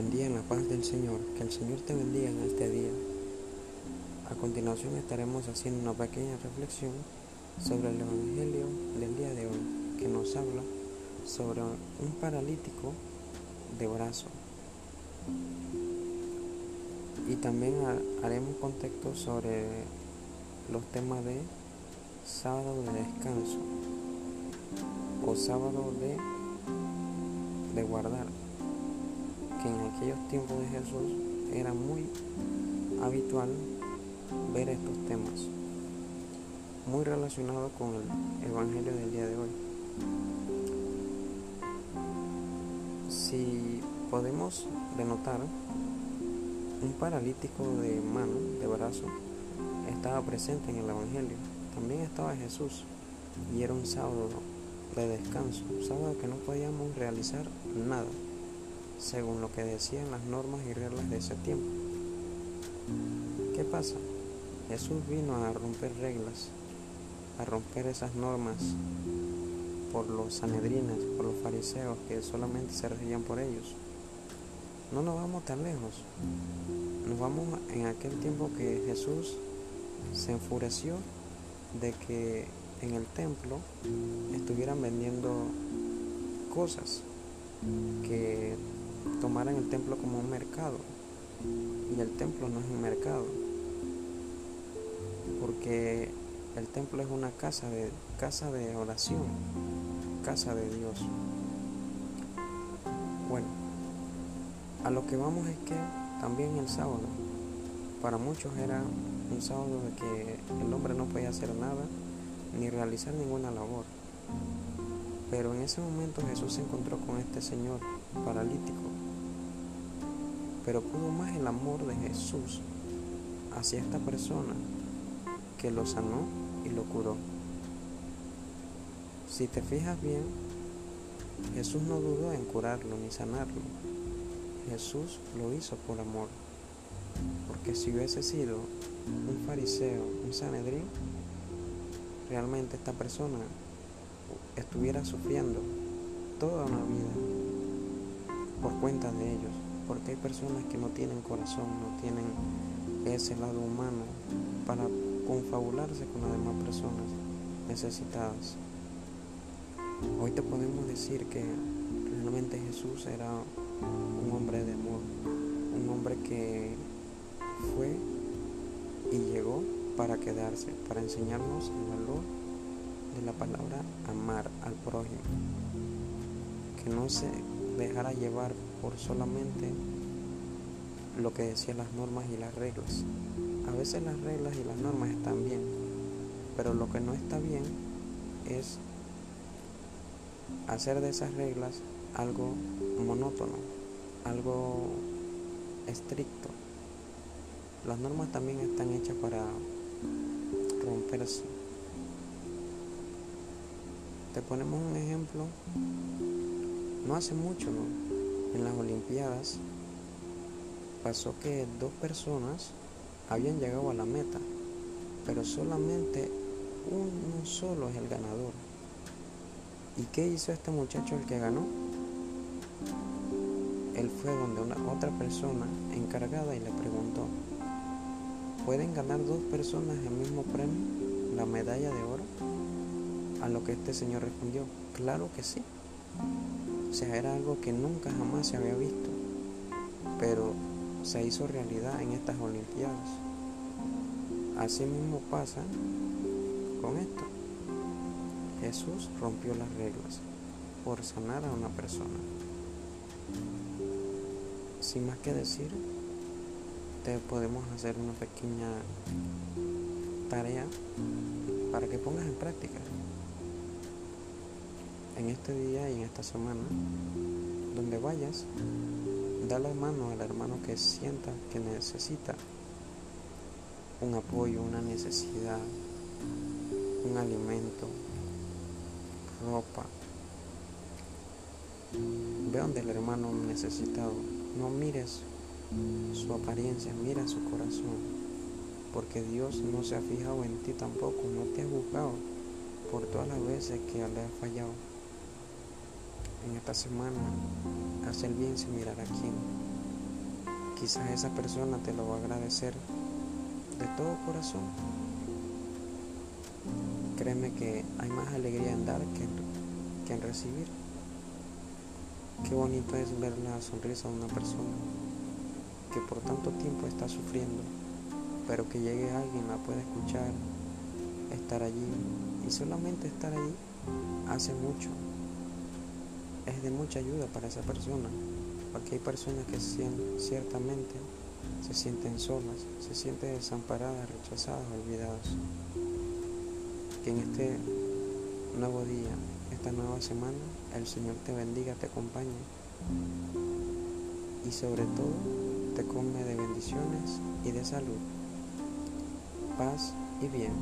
Buen en la paz del Señor, que el Señor te bendiga en este día. A continuación estaremos haciendo una pequeña reflexión sobre el Evangelio del día de hoy, que nos habla sobre un paralítico de brazo. Y también haremos contexto sobre los temas de sábado de descanso o sábado de, que en aquellos tiempos de Jesús era muy habitual ver estos temas, muy relacionados con el Evangelio del día de hoy. Si podemos denotar, un paralítico de mano, de brazo, estaba presente en el Evangelio. También estaba Jesús y era un sábado de descanso, un sábado que no podíamos realizar nada según lo que decían las normas y reglas de ese tiempo. ¿Qué pasa? Jesús vino a romper reglas, a romper esas normas por los sanedrinas, por los fariseos que solamente se regían por ellos. No nos vamos tan lejos. Nos vamos en aquel tiempo que Jesús se enfureció de que en el templo estuvieran vendiendo cosas que tomaran el templo como un mercado. Y el templo no es un mercado. Porque el templo es una casa de, casa de oración, casa de Dios. Bueno, a lo que vamos es que también el sábado, para muchos era un sábado de que el hombre no podía hacer nada ni realizar ninguna labor. Pero en ese momento Jesús se encontró con este señor paralítico pero pudo más el amor de Jesús hacia esta persona que lo sanó y lo curó. Si te fijas bien, Jesús no dudó en curarlo ni sanarlo. Jesús lo hizo por amor. Porque si hubiese sido un fariseo, un sanedrín, realmente esta persona estuviera sufriendo toda una vida por cuenta de ellos porque hay personas que no tienen corazón, no tienen ese lado humano para confabularse con las demás personas necesitadas. Hoy te podemos decir que realmente Jesús era un hombre de amor, un hombre que fue y llegó para quedarse, para enseñarnos el valor de la palabra amar al prójimo, que no se dejara llevar por solamente lo que decían las normas y las reglas. A veces las reglas y las normas están bien, pero lo que no está bien es hacer de esas reglas algo monótono, algo estricto. Las normas también están hechas para romperse. Te ponemos un ejemplo, no hace mucho, en las Olimpiadas pasó que dos personas habían llegado a la meta, pero solamente uno solo es el ganador. ¿Y qué hizo este muchacho el que ganó? Él fue donde una otra persona encargada y le preguntó, ¿pueden ganar dos personas el mismo premio, la medalla de oro? A lo que este señor respondió, claro que sí. O sea, era algo que nunca jamás se había visto, pero se hizo realidad en estas Olimpiadas. Así mismo pasa con esto. Jesús rompió las reglas por sanar a una persona. Sin más que decir, te podemos hacer una pequeña tarea para que pongas en práctica en este día y en esta semana, donde vayas, da la mano al hermano que sienta que necesita un apoyo, una necesidad, un alimento, ropa. Ve donde el hermano necesitado. No mires su apariencia, mira su corazón. Porque Dios no se ha fijado en ti tampoco, no te ha buscado por todas las veces que le ha fallado en esta semana, hacer bien sin mirar a quién. quizás esa persona te lo va a agradecer de todo corazón. Créeme que hay más alegría en dar que en, que en recibir. Qué bonito es ver la sonrisa de una persona que por tanto tiempo está sufriendo, pero que llegue alguien, la puede escuchar, estar allí y solamente estar allí hace mucho. Es de mucha ayuda para esa persona, porque hay personas que ciertamente se sienten solas, se sienten desamparadas, rechazadas, olvidadas. Que en este nuevo día, esta nueva semana, el Señor te bendiga, te acompañe y sobre todo te come de bendiciones y de salud, paz y bien.